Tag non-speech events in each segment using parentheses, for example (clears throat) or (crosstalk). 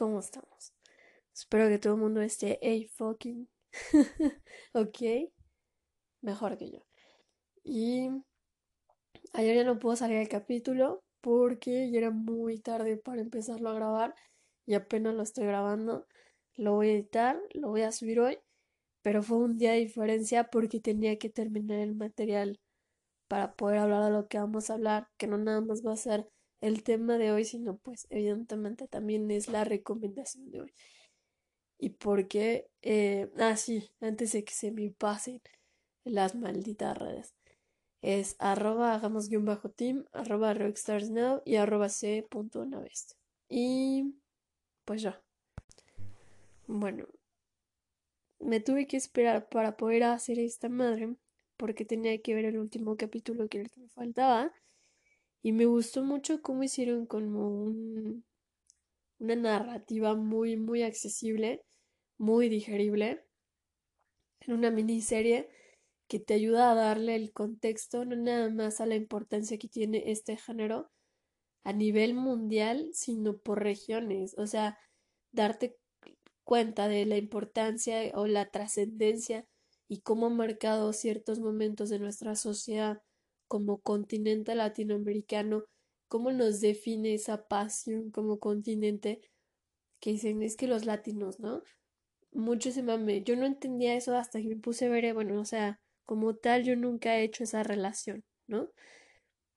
¿Cómo estamos? Espero que todo el mundo esté hey fucking. (laughs) ok. Mejor que yo. Y ayer ya no pudo salir el capítulo porque ya era muy tarde para empezarlo a grabar y apenas lo estoy grabando. Lo voy a editar, lo voy a subir hoy, pero fue un día de diferencia porque tenía que terminar el material para poder hablar de lo que vamos a hablar, que no nada más va a ser el tema de hoy, sino pues evidentemente también es la recomendación de hoy. Y porque, eh, ah, sí, antes de que se me pasen las malditas redes. Es arroba hagamos guion bajo team, arroba rockstarsnow y arroba c.navest. Y pues ya. Bueno, me tuve que esperar para poder hacer esta madre porque tenía que ver el último capítulo que me faltaba y me gustó mucho cómo hicieron como un, una narrativa muy, muy accesible, muy digerible, en una miniserie que te ayuda a darle el contexto, no nada más a la importancia que tiene este género a nivel mundial, sino por regiones, o sea, darte cuenta de la importancia o la trascendencia y cómo ha marcado ciertos momentos de nuestra sociedad como continente latinoamericano, cómo nos define esa pasión como continente, que dicen es que los latinos, ¿no? Mucho se mame. Yo no entendía eso hasta que me puse a ver, eh, bueno, o sea, como tal, yo nunca he hecho esa relación, ¿no?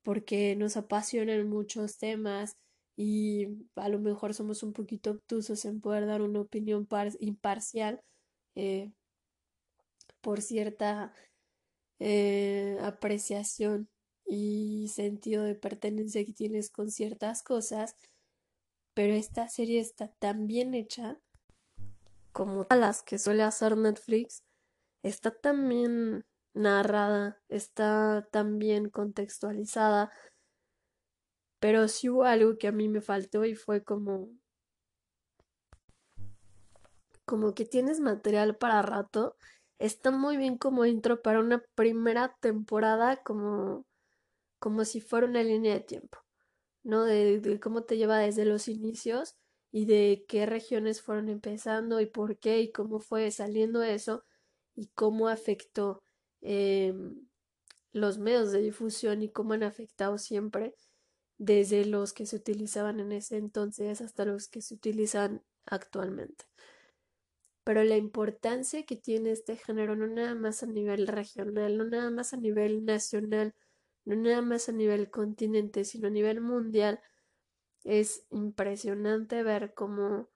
Porque nos apasionan muchos temas y a lo mejor somos un poquito obtusos en poder dar una opinión imparcial eh, por cierta eh, apreciación y sentido de pertenencia que tienes con ciertas cosas, pero esta serie está tan bien hecha como las que suele hacer Netflix, está tan bien narrada, está tan bien contextualizada, pero sí hubo algo que a mí me faltó y fue como como que tienes material para rato está muy bien como intro para una primera temporada como, como si fuera una línea de tiempo, ¿no? De, cómo te lleva desde los inicios y de qué regiones fueron empezando y por qué y cómo fue saliendo eso y cómo afectó em, los medios de difusión y cómo han afectado siempre desde los que se utilizaban en ese entonces hasta los que se utilizan actualmente pero la importancia que tiene este género no nada más a nivel regional, no nada más a nivel nacional, no nada más a nivel continente, sino a nivel mundial, es impresionante ver cómo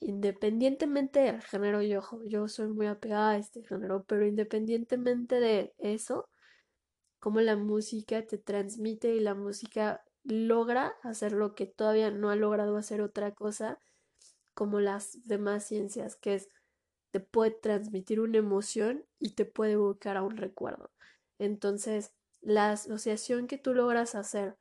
independientemente del género, yo, yo soy muy apegada a este género, pero independientemente de eso, cómo la música te transmite y la música logra hacer lo que todavía no ha logrado hacer otra cosa, como las demás ciencias, que es te puede transmitir una emoción y te puede evocar a un recuerdo. Entonces, la asociación que tú logras hacer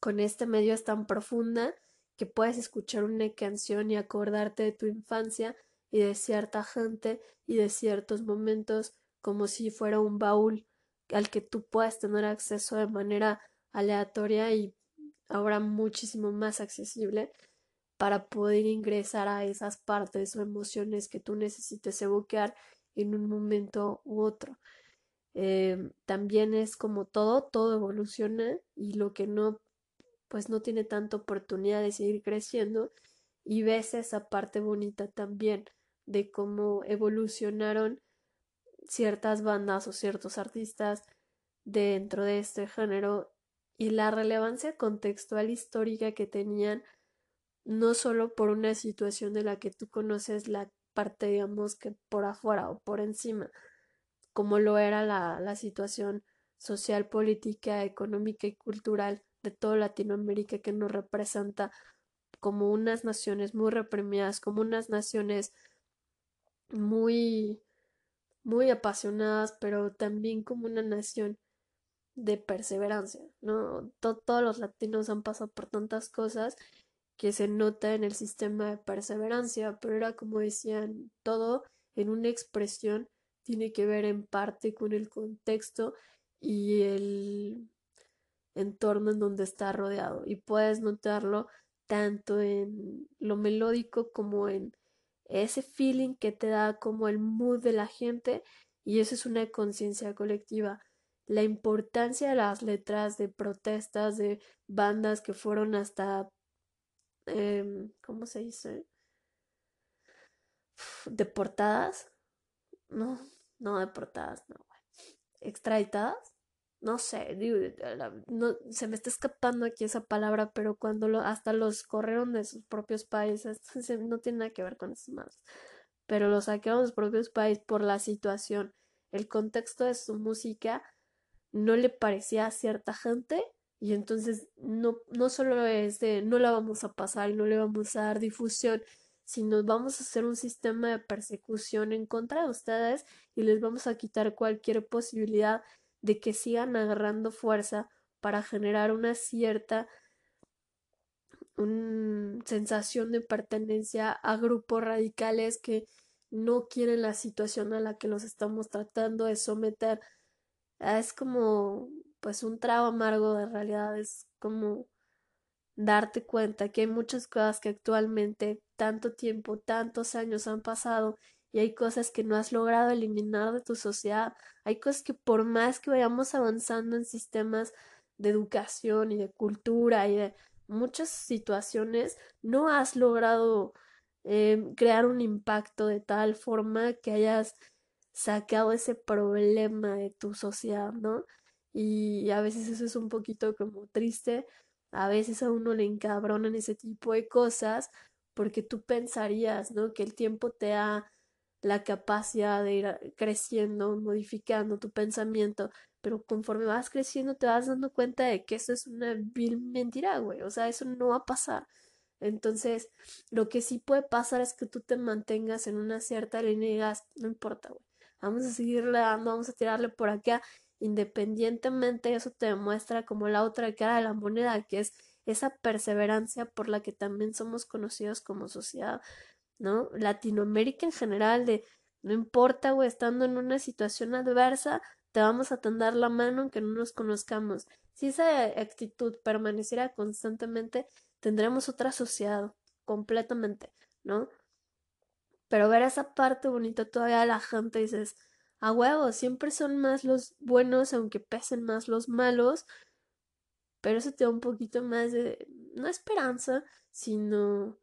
con este medio es tan profunda que puedes escuchar una canción y acordarte de tu infancia y de cierta gente y de ciertos momentos como si fuera un baúl al que tú puedas tener acceso de manera aleatoria y ahora muchísimo más accesible para poder ingresar a esas partes o emociones que tú necesites evocar en un momento u otro. Eh, también es como todo, todo evoluciona y lo que no, pues no tiene tanta oportunidad de seguir creciendo y ves esa parte bonita también de cómo evolucionaron ciertas bandas o ciertos artistas dentro de este género y la relevancia contextual histórica que tenían no solo por una situación de la que tú conoces la parte, digamos, que por afuera o por encima, como lo era la, la situación social, política, económica y cultural de toda Latinoamérica que nos representa como unas naciones muy reprimidas, como unas naciones muy muy apasionadas, pero también como una nación de perseverancia, ¿no? todos los latinos han pasado por tantas cosas que se nota en el sistema de perseverancia, pero era como decían, todo en una expresión tiene que ver en parte con el contexto y el entorno en donde está rodeado. Y puedes notarlo tanto en lo melódico como en ese feeling que te da como el mood de la gente y eso es una conciencia colectiva. La importancia de las letras de protestas de bandas que fueron hasta, em, ¿cómo se dice? Deportadas. No, no deportadas, no, extraditadas no sé, no, se me está escapando aquí esa palabra, pero cuando lo, hasta los corrieron de sus propios países, (laughs) no tiene nada que ver con esas más, pero los saquearon de sus propios países por la situación, el contexto de su música no le parecía a cierta gente y entonces no, no solo es de no la vamos a pasar y no le vamos a dar difusión, sino vamos a hacer un sistema de persecución en contra de ustedes y les vamos a quitar cualquier posibilidad de que sigan agarrando fuerza para generar una cierta sensación de pertenencia a grupos radicales que no quieren la situación a la que los estamos tratando de someter. Es como pues un trago amargo de realidad, es como darte cuenta que hay muchas cosas que actualmente tanto tiempo, tantos años han pasado y hay cosas que no has logrado eliminar de tu sociedad. Hay cosas que por más que vayamos avanzando en sistemas de educación y de cultura y de muchas situaciones, no has logrado eh, crear un impacto de tal forma que hayas sacado ese problema de tu sociedad, ¿no? Y a veces eso es un poquito como triste, a veces a uno le encabronan ese tipo de cosas porque tú pensarías, ¿no? Que el tiempo te ha la capacidad de ir creciendo, modificando tu pensamiento, pero conforme vas creciendo te vas dando cuenta de que eso es una vil mentira, güey, o sea, eso no va a pasar. Entonces, lo que sí puede pasar es que tú te mantengas en una cierta línea y digas, no importa, güey, vamos a seguirle dando, vamos a tirarle por acá, independientemente, eso te demuestra como la otra cara de la moneda, que es esa perseverancia por la que también somos conocidos como sociedad. ¿no? Latinoamérica en general, de no importa, güey, estando en una situación adversa, te vamos a tender la mano aunque no nos conozcamos. Si esa actitud permaneciera constantemente, tendremos otra sociedad completamente, ¿no? Pero ver esa parte bonita todavía la gente dices, a huevo, siempre son más los buenos, aunque pesen más los malos, pero eso te da un poquito más de, no esperanza, sino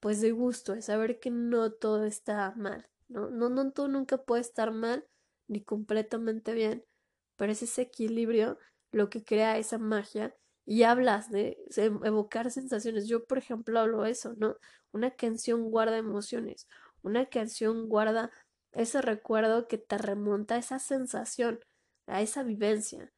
pues de gusto, de saber que no todo está mal, ¿no? No, no todo nunca puede estar mal ni completamente bien, pero es ese equilibrio lo que crea esa magia y hablas de evocar sensaciones. Yo, por ejemplo, hablo eso, ¿no? Una canción guarda emociones, una canción guarda ese recuerdo que te remonta a esa sensación, a esa vivencia.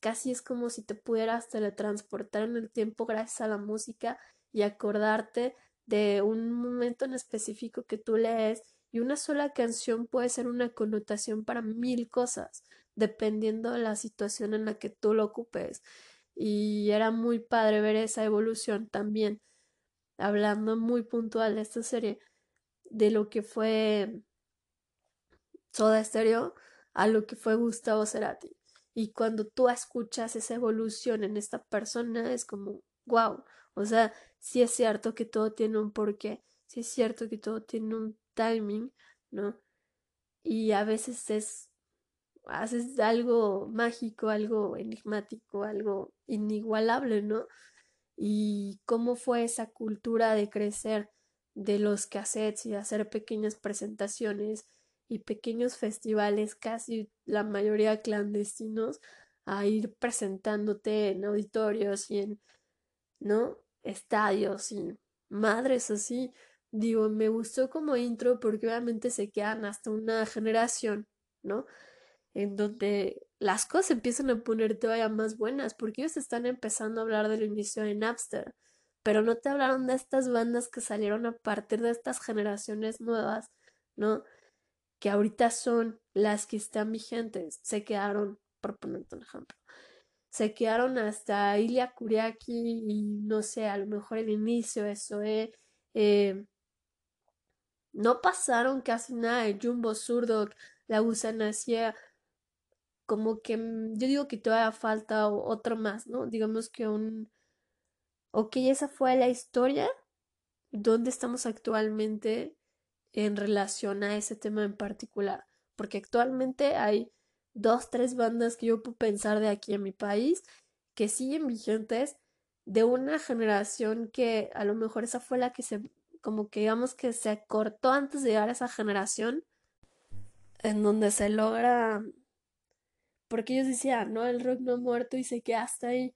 Casi es como si te pudieras teletransportar en el tiempo gracias a la música y acordarte de un momento en específico que tú lees y una sola canción puede ser una connotación para mil cosas, dependiendo de la situación en la que tú lo ocupes. Y era muy padre ver esa evolución también, hablando muy puntual de esta serie, de lo que fue Soda Stereo a lo que fue Gustavo Cerati. Y cuando tú escuchas esa evolución en esta persona, es como, wow, o sea, sí es cierto que todo tiene un porqué, sí es cierto que todo tiene un timing, ¿no? Y a veces es haces algo mágico, algo enigmático, algo inigualable, ¿no? Y cómo fue esa cultura de crecer de los cassettes y hacer pequeñas presentaciones y pequeños festivales, casi la mayoría clandestinos, a ir presentándote en auditorios y en, ¿no? estadios y madres así. Digo, me gustó como intro porque obviamente se quedan hasta una generación, ¿no? En donde las cosas empiezan a poner todavía más buenas porque ellos están empezando a hablar del inicio de Napster, pero no te hablaron de estas bandas que salieron a partir de estas generaciones nuevas, ¿no? Que ahorita son las que están vigentes, se quedaron, por ponerte un ejemplo se quedaron hasta Ilya Kuriaki y no sé, a lo mejor el inicio, eso, eh, eh no pasaron casi nada de Jumbo Surdo, la gusanacía, como que mm, yo digo que todavía falta otro más, ¿no? Digamos que un ok, esa fue la historia, ¿dónde estamos actualmente en relación a ese tema en particular? Porque actualmente hay dos, tres bandas que yo puedo pensar de aquí en mi país que siguen vigentes de una generación que a lo mejor esa fue la que se, como que digamos que se cortó antes de llegar a esa generación, en donde se logra, porque ellos decían, no, el rock no ha muerto y se queda hasta ahí,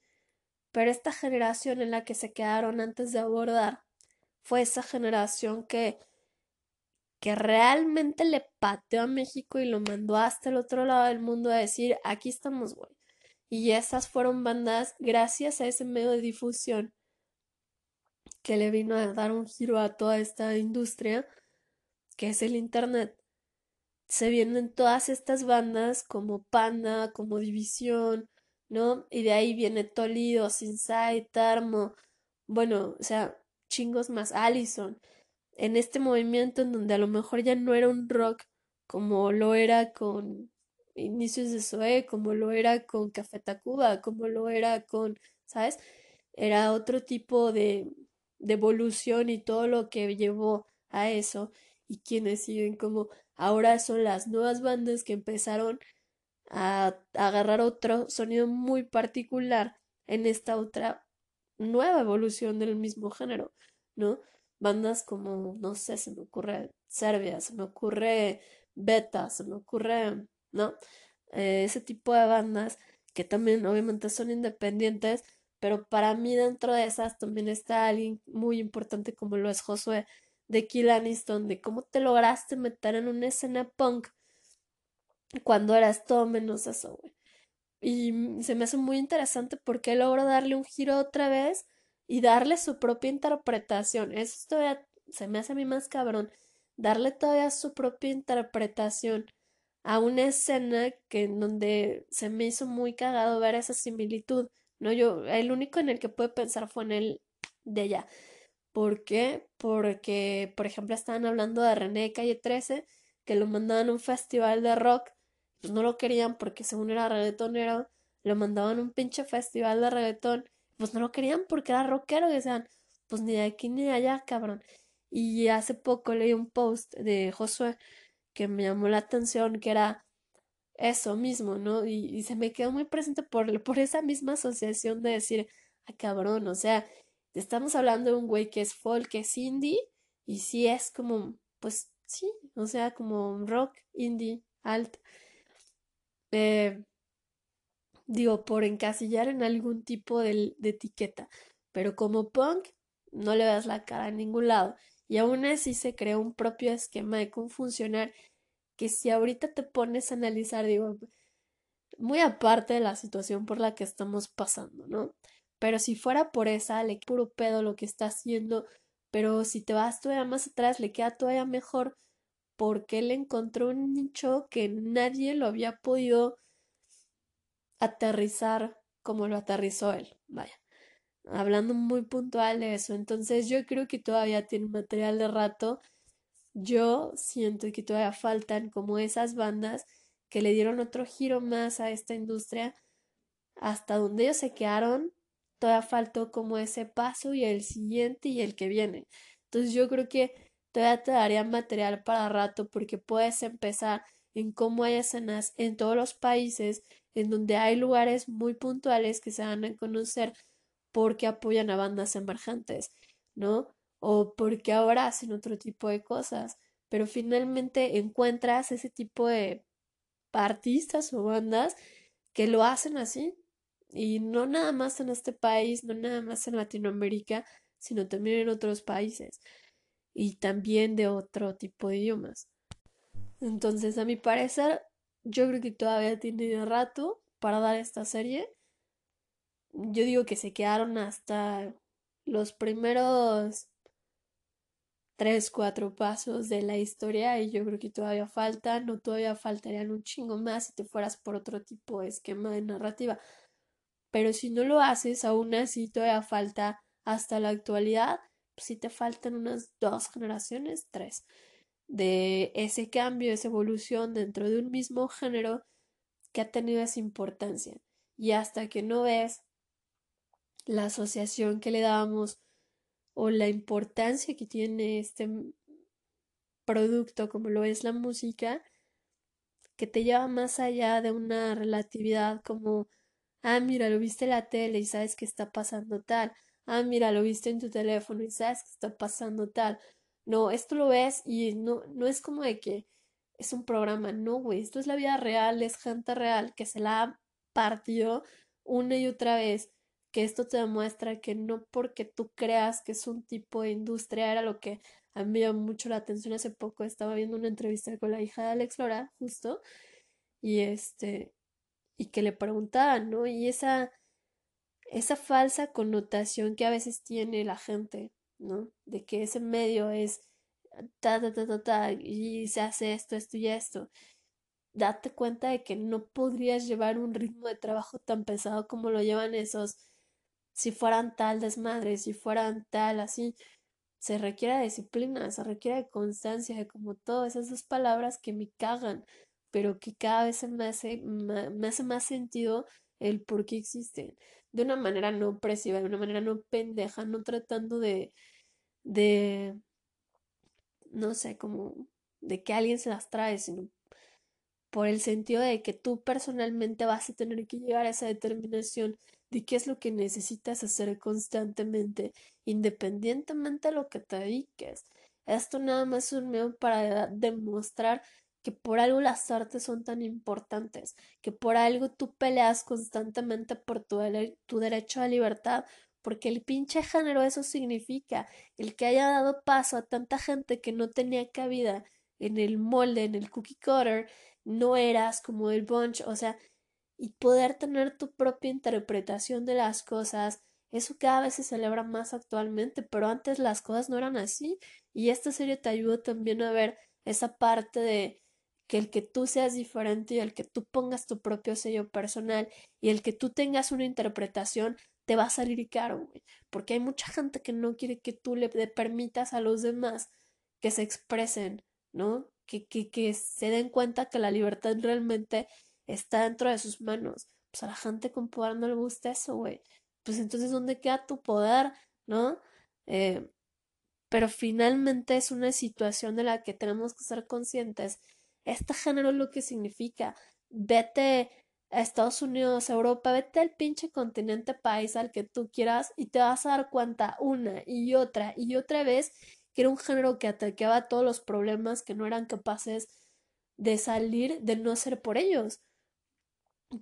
pero esta generación en la que se quedaron antes de abordar fue esa generación que que realmente le pateó a México y lo mandó hasta el otro lado del mundo a decir, aquí estamos, güey. Y esas fueron bandas gracias a ese medio de difusión que le vino a dar un giro a toda esta industria, que es el Internet. Se vienen todas estas bandas como Panda, como División, ¿no? Y de ahí viene Tolido, Sinsai, Tarmo, bueno, o sea, chingos más, Allison en este movimiento en donde a lo mejor ya no era un rock como lo era con inicios de Zoé, como lo era con Café Tacuba, como lo era con, ¿sabes? Era otro tipo de, de evolución y todo lo que llevó a eso y quienes siguen como ahora son las nuevas bandas que empezaron a, a agarrar otro sonido muy particular en esta otra nueva evolución del mismo género, ¿no? Bandas como, no sé, se me ocurre Serbia, se me ocurre Beta, se me ocurre, ¿no? Eh, ese tipo de bandas que también obviamente son independientes, pero para mí dentro de esas también está alguien muy importante como lo es Josué de Kill Aniston, de cómo te lograste meter en una escena punk cuando eras todo menos eso, güey. Y se me hace muy interesante porque logro darle un giro otra vez y darle su propia interpretación. Eso todavía se me hace a mí más cabrón. Darle todavía su propia interpretación a una escena que en donde se me hizo muy cagado ver esa similitud. No, yo, el único en el que pude pensar fue en el de ella. ¿Por qué? Porque, por ejemplo, estaban hablando de René Calle 13, que lo mandaban a un festival de rock, pues no lo querían porque según era reggaetonero, lo mandaban a un pinche festival de reggaetón pues no lo querían porque era rockero y decían, pues ni de aquí ni de allá, cabrón. Y hace poco leí un post de Josué que me llamó la atención, que era eso mismo, ¿no? Y, se me quedó muy presente por, por esa misma asociación de decir, ah, cabrón, o sea, estamos hablando de un güey que es folk, que es indie, y sí es como, pues sí, o sea, como rock, indie, alt. Eh, digo, por encasillar en algún tipo de, etiqueta, pero como punk no le das la cara a ningún lado y aún así se creó un propio esquema de cómo funcionar que si ahorita te pones a analizar, digo, muy aparte de la situación por la que estamos pasando, ¿no? Pero si fuera por esa, le puro pedo lo que está haciendo, pero si te vas todavía más atrás, le queda todavía mejor porque él encontró un nicho que nadie lo había podido aterrizar como lo aterrizó él. Vaya, hablando muy puntual de eso. Entonces yo creo que todavía tiene material de rato. Yo siento que todavía faltan como esas bandas que le dieron otro giro más a esta industria. Hasta donde ellos se quedaron, todavía faltó como ese paso y el siguiente y el que viene. Entonces yo creo que todavía te daría material para rato porque puedes empezar en cómo hay escenas en todos los países en donde hay lugares muy puntuales que se van a conocer porque apoyan a bandas emergentes, ¿no? O porque ahora hacen otro tipo de cosas, pero finalmente encuentras ese tipo de artistas o bandas que lo hacen así y no nada más en este país, no nada más en Latinoamérica, sino también en otros países y también de otro tipo de idiomas. Entonces, a mi parecer, yo creo que todavía tiene rato para dar esta serie. Yo digo que se quedaron hasta los primeros tres, cuatro pasos de la historia y yo creo que todavía faltan o todavía faltarían un chingo más si te fueras por otro tipo de esquema de narrativa. Pero si no lo haces, aún así todavía falta hasta la actualidad, si te faltan unas dos generaciones, tres de ese cambio, esa evolución dentro de un mismo género que ha tenido esa importancia. Y hasta que no ves la asociación que le damos o la importancia que tiene este producto como lo es la música, que te lleva más allá de una relatividad como, ah, mira, lo viste en la tele y sabes que está pasando tal, ah, mira, lo viste en tu teléfono y sabes que está pasando tal. No, esto lo ves y no, no es como de que es un programa, no, güey, esto es la vida real, es gente real que se la ha partido una y otra vez, que esto te demuestra que no porque tú creas que es un tipo de industria, era lo que a mí me llamó mucho la atención hace poco, estaba viendo una entrevista con la hija de Alex Lora, justo, y este, y que le preguntaban, ¿no? Y esa, esa falsa connotación que a veces tiene la gente, ¿no? De que ese medio es ta, ta, ta, ta, ta, y se hace esto, esto y esto. Date cuenta de que no podrías llevar un ritmo de trabajo tan pesado como lo llevan esos, si fueran tal desmadre, si fueran tal así. Se requiere disciplina, se requiere de constancia, de como todas esas palabras que me cagan, pero que cada vez me hace, me hace más sentido el por qué existen. De una manera no opresiva, de una manera no pendeja, no tratando de, de, no sé, como de que alguien se las trae, sino por el sentido de que tú personalmente vas a tener que llegar a esa determinación de qué es lo que necesitas hacer constantemente, independientemente de lo que te dediques. Esto nada más es un medio para demostrar que por algo las artes son tan importantes, que por algo tú peleas constantemente por tu, tu derecho a libertad, porque el pinche género eso significa, el que haya dado paso a tanta gente que no tenía cabida en el molde, en el cookie cutter, no eras como el bunch, o sea, y poder tener tu propia interpretación de las cosas, eso cada vez se celebra más actualmente, pero antes las cosas no eran así, y esta serie te ayuda también a ver esa parte de que el que tú seas diferente y el que tú pongas tu propio sello personal y el que tú tengas una interpretación te va a salir caro, güey. Porque hay mucha gente que no quiere que tú le permitas a los demás que se expresen, ¿no? Que, que, que se den cuenta que la libertad realmente está dentro de sus manos. Pues a la gente con poder no le gusta eso, güey. Pues entonces, ¿dónde queda tu poder, no? Eh, pero finalmente es una situación de la que tenemos que ser conscientes. Este género es lo que significa. Vete a Estados Unidos, Europa, vete al pinche continente país al que tú quieras y te vas a dar cuenta una y otra y otra vez que era un género que atacaba todos los problemas que no eran capaces de salir de no ser por ellos.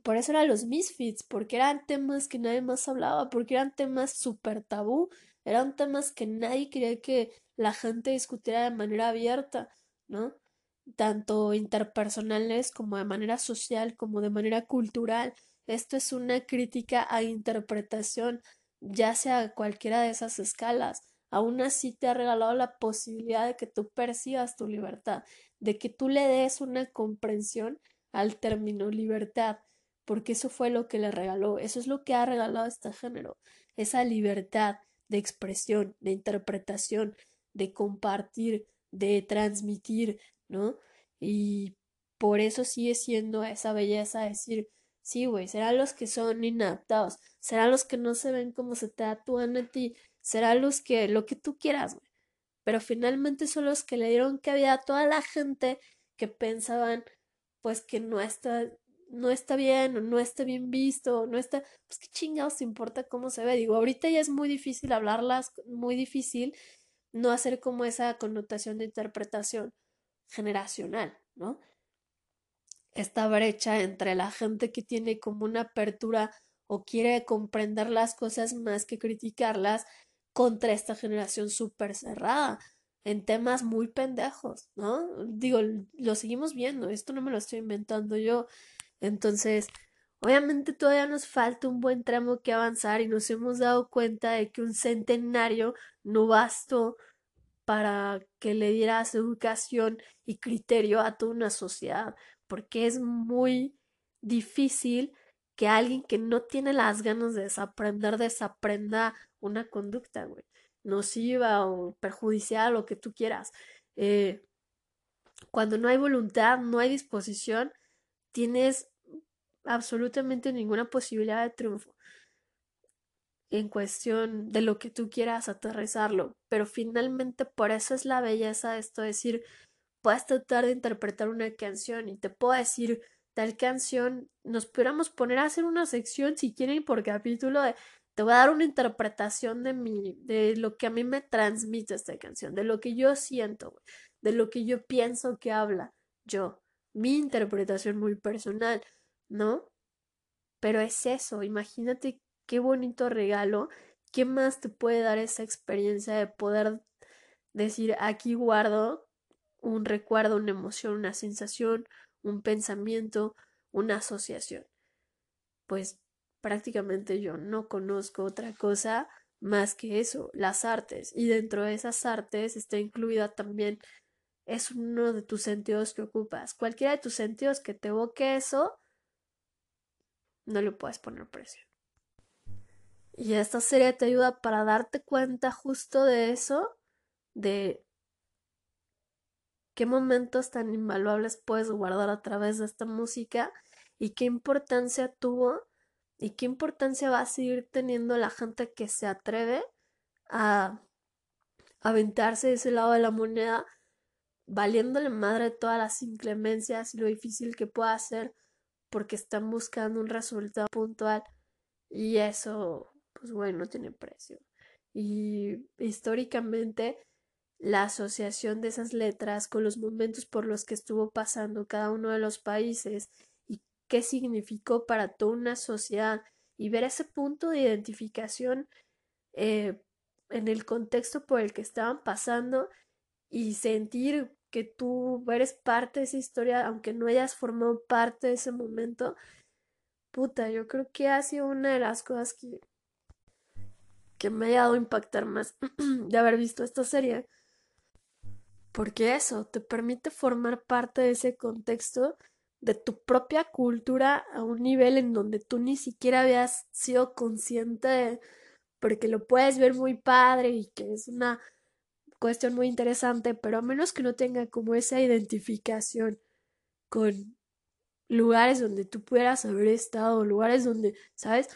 Por eso eran los misfits, porque eran temas que nadie más hablaba, porque eran temas súper tabú, eran temas que nadie quería que la gente discutiera de manera abierta, ¿no? Tanto interpersonales como de manera social, como de manera cultural. Esto es una crítica a interpretación, ya sea cualquiera de esas escalas. Aún así te ha regalado la posibilidad de que tú percibas tu libertad, de que tú le des una comprensión al término libertad, porque eso fue lo que le regaló, eso es lo que ha regalado este género, esa libertad de expresión, de interpretación, de compartir, de transmitir, ¿no? Y por eso sigue siendo esa belleza decir, sí, güey, serán los que son inadaptados, serán los que no se ven como se tatúan a ti, serán los que, lo que tú quieras, güey. Pero finalmente son los que le dieron cabida a toda la gente que pensaban, pues que no está, no está bien, o no está bien visto, no está, pues qué chingados importa cómo se ve. Digo, ahorita ya es muy difícil hablarlas, muy difícil no hacer como esa connotación de interpretación generacional, ¿no? Esta brecha entre la gente que tiene como una apertura o quiere comprender las cosas más que criticarlas contra esta generación súper cerrada en temas muy pendejos, ¿no? Digo, lo seguimos viendo, esto no me lo estoy inventando yo. Entonces, obviamente todavía nos falta un buen tramo que avanzar y nos hemos dado cuenta de que un centenario no bastó para que le dieras educación y criterio a toda una sociedad, porque es muy difícil que alguien que no tiene las ganas de desaprender desaprenda una conducta, güey, nociva o perjudicial, lo que tú quieras. Eh, cuando no hay voluntad, no hay disposición, tienes absolutamente ninguna posibilidad de triunfo. En cuestión de lo que tú quieras aterrizarlo, pero finalmente por eso es la belleza de esto, decir, puedes tratar de interpretar una canción y te puedo decir tal canción, nos pudiéramos poner a hacer una sección si quieren por capítulo de te voy a dar una interpretación de mi, de lo que a mí me transmite esta canción, de lo que yo siento, de lo que yo pienso que habla yo, mi interpretación muy personal, ¿no? Pero es eso, imagínate qué bonito regalo, ¿qué más te puede dar esa experiencia de poder decir aquí guardo un recuerdo, una emoción, una sensación, un pensamiento, una asociación? Pues prácticamente yo no conozco otra cosa más que eso, las artes. Y dentro de esas artes está incluida también, es uno de tus sentidos que ocupas. Cualquiera de tus sentidos que te evoque eso, no le puedes poner precio. Y esta serie te ayuda para darte cuenta justo de eso, de qué momentos tan invaluables puedes guardar a través de esta música y qué importancia tuvo y qué importancia va a seguir teniendo la gente que se atreve a aventarse de ese lado de la moneda, valiéndole madre todas las inclemencias y lo difícil que pueda ser porque están buscando un resultado puntual. Y eso pues bueno, no tiene precio. Y históricamente la asociación de esas letras con los momentos por los que estuvo pasando cada uno de los países y qué significó para toda una sociedad y ver ese punto de identificación eh, en el contexto por el que estaban pasando y sentir que tú eres parte de esa historia, aunque no hayas formado parte de ese momento, puta, yo creo que ha sido una de las cosas que que me haya dado impactar más (clears throat) de haber visto esta serie. Porque eso te permite formar parte de ese contexto de tu propia cultura a un nivel en donde tú ni siquiera habías sido consciente porque lo puedes ver muy padre y que es una cuestión muy interesante, pero a menos que no tenga como esa identificación con lugares donde tú pudieras haber estado, lugares donde, ¿sabes?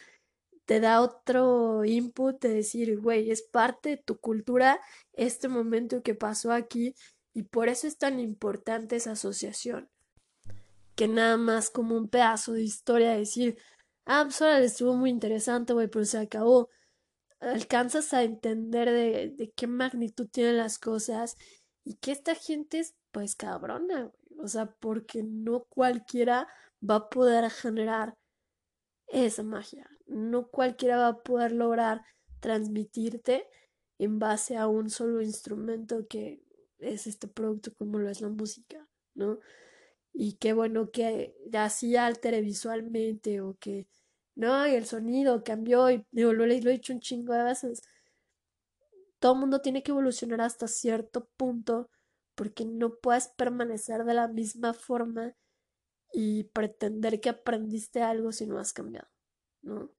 Te da otro input de decir, güey, es parte de tu cultura este momento que pasó aquí y por eso es tan importante esa asociación. Que nada más como un pedazo de historia decir, ah, pues estuvo muy interesante, güey, pero se acabó. Alcanzas a entender de, de qué magnitud tienen las cosas y que esta gente es pues cabrona, güey. O sea, porque no cualquiera va a poder generar esa magia no cualquiera va a poder lograr transmitirte en base a un solo instrumento que es este producto como lo es la música, ¿no? Y qué bueno que así altere visualmente o que no, y el sonido cambió y digo, lo, lo he dicho un chingo de veces. Todo el mundo tiene que evolucionar hasta cierto punto porque no puedes permanecer de la misma forma y pretender que aprendiste algo si no has cambiado, ¿no?